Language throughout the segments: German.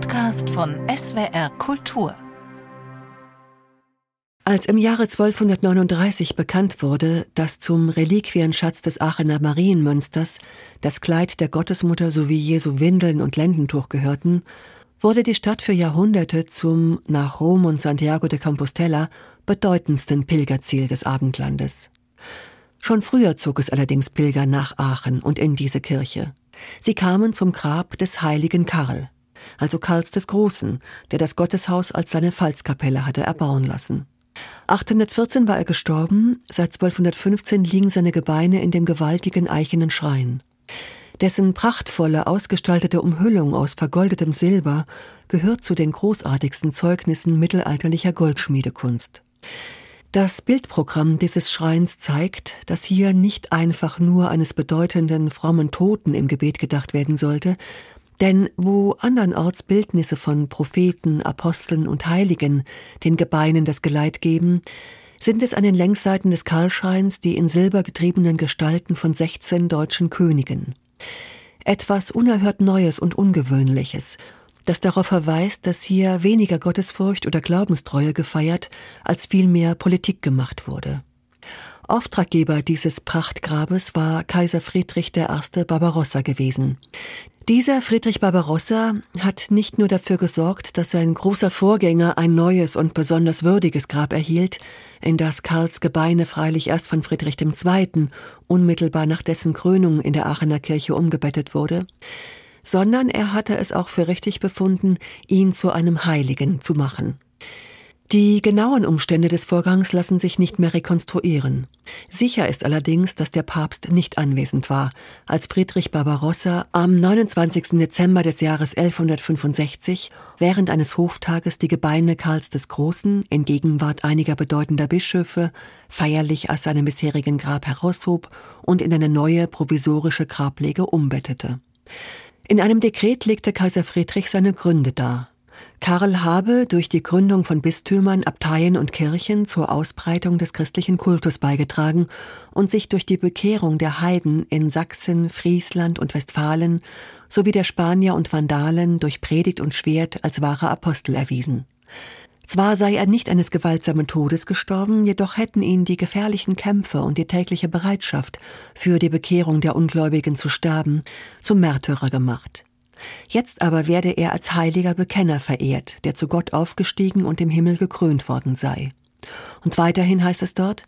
Podcast von SWR Kultur. Als im Jahre 1239 bekannt wurde, dass zum Reliquienschatz des Aachener Marienmünsters das Kleid der Gottesmutter sowie Jesu Windeln und Lendentuch gehörten, wurde die Stadt für Jahrhunderte zum nach Rom und Santiago de Compostela bedeutendsten Pilgerziel des Abendlandes. Schon früher zog es allerdings Pilger nach Aachen und in diese Kirche. Sie kamen zum Grab des heiligen Karl, also Karls des Großen, der das Gotteshaus als seine Pfalzkapelle hatte erbauen lassen. 814 war er gestorben, seit 1215 liegen seine Gebeine in dem gewaltigen eichenen Schrein. Dessen prachtvolle, ausgestaltete Umhüllung aus vergoldetem Silber gehört zu den großartigsten Zeugnissen mittelalterlicher Goldschmiedekunst. Das Bildprogramm dieses Schreins zeigt, dass hier nicht einfach nur eines bedeutenden frommen Toten im Gebet gedacht werden sollte, denn wo andernorts Bildnisse von Propheten, Aposteln und Heiligen den Gebeinen das Geleit geben, sind es an den Längsseiten des Karlschreins die in Silber getriebenen Gestalten von 16 deutschen Königen. Etwas unerhört Neues und Ungewöhnliches das darauf verweist, dass hier weniger Gottesfurcht oder Glaubenstreue gefeiert, als vielmehr Politik gemacht wurde. Auftraggeber dieses Prachtgrabes war Kaiser Friedrich I. Barbarossa gewesen. Dieser Friedrich Barbarossa hat nicht nur dafür gesorgt, dass sein großer Vorgänger ein neues und besonders würdiges Grab erhielt, in das Karls Gebeine freilich erst von Friedrich II. unmittelbar nach dessen Krönung in der Aachener Kirche umgebettet wurde, sondern er hatte es auch für richtig befunden, ihn zu einem Heiligen zu machen. Die genauen Umstände des Vorgangs lassen sich nicht mehr rekonstruieren. Sicher ist allerdings, dass der Papst nicht anwesend war, als Friedrich Barbarossa am 29. Dezember des Jahres 1165 während eines Hoftages die Gebeine Karls des Großen in Gegenwart einiger bedeutender Bischöfe feierlich aus seinem bisherigen Grab heraushob und in eine neue provisorische Grablege umbettete. In einem Dekret legte Kaiser Friedrich seine Gründe dar. Karl habe durch die Gründung von Bistümern, Abteien und Kirchen zur Ausbreitung des christlichen Kultus beigetragen und sich durch die Bekehrung der Heiden in Sachsen, Friesland und Westfalen sowie der Spanier und Vandalen durch Predigt und Schwert als wahrer Apostel erwiesen. Zwar sei er nicht eines gewaltsamen Todes gestorben, jedoch hätten ihn die gefährlichen Kämpfe und die tägliche Bereitschaft, für die Bekehrung der Ungläubigen zu sterben, zum Märtyrer gemacht. Jetzt aber werde er als heiliger Bekenner verehrt, der zu Gott aufgestiegen und im Himmel gekrönt worden sei. Und weiterhin heißt es dort,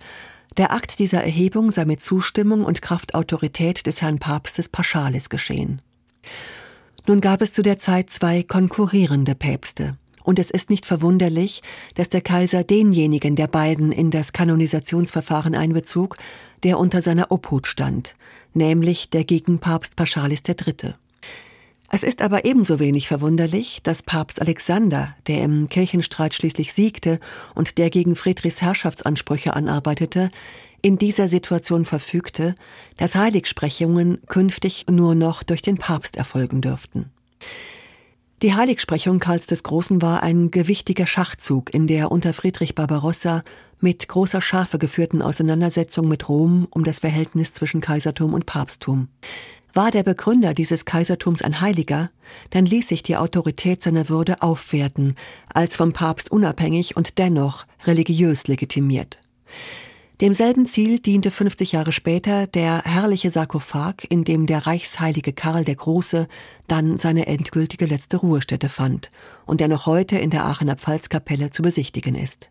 der Akt dieser Erhebung sei mit Zustimmung und Kraftautorität des Herrn Papstes Paschalis geschehen. Nun gab es zu der Zeit zwei konkurrierende Päpste, und es ist nicht verwunderlich, dass der Kaiser denjenigen der beiden in das Kanonisationsverfahren einbezog, der unter seiner Obhut stand, nämlich der Gegenpapst Paschalis III. Es ist aber ebenso wenig verwunderlich, dass Papst Alexander, der im Kirchenstreit schließlich siegte und der gegen Friedrichs Herrschaftsansprüche anarbeitete, in dieser Situation verfügte, dass Heiligsprechungen künftig nur noch durch den Papst erfolgen dürften. Die Heiligsprechung Karls des Großen war ein gewichtiger Schachzug in der unter Friedrich Barbarossa mit großer Schärfe geführten Auseinandersetzung mit Rom um das Verhältnis zwischen Kaisertum und Papsttum. War der Begründer dieses Kaisertums ein Heiliger, dann ließ sich die Autorität seiner Würde aufwerten, als vom Papst unabhängig und dennoch religiös legitimiert. Demselben Ziel diente 50 Jahre später der herrliche Sarkophag, in dem der reichsheilige Karl der Große dann seine endgültige letzte Ruhestätte fand und der noch heute in der Aachener Pfalzkapelle zu besichtigen ist.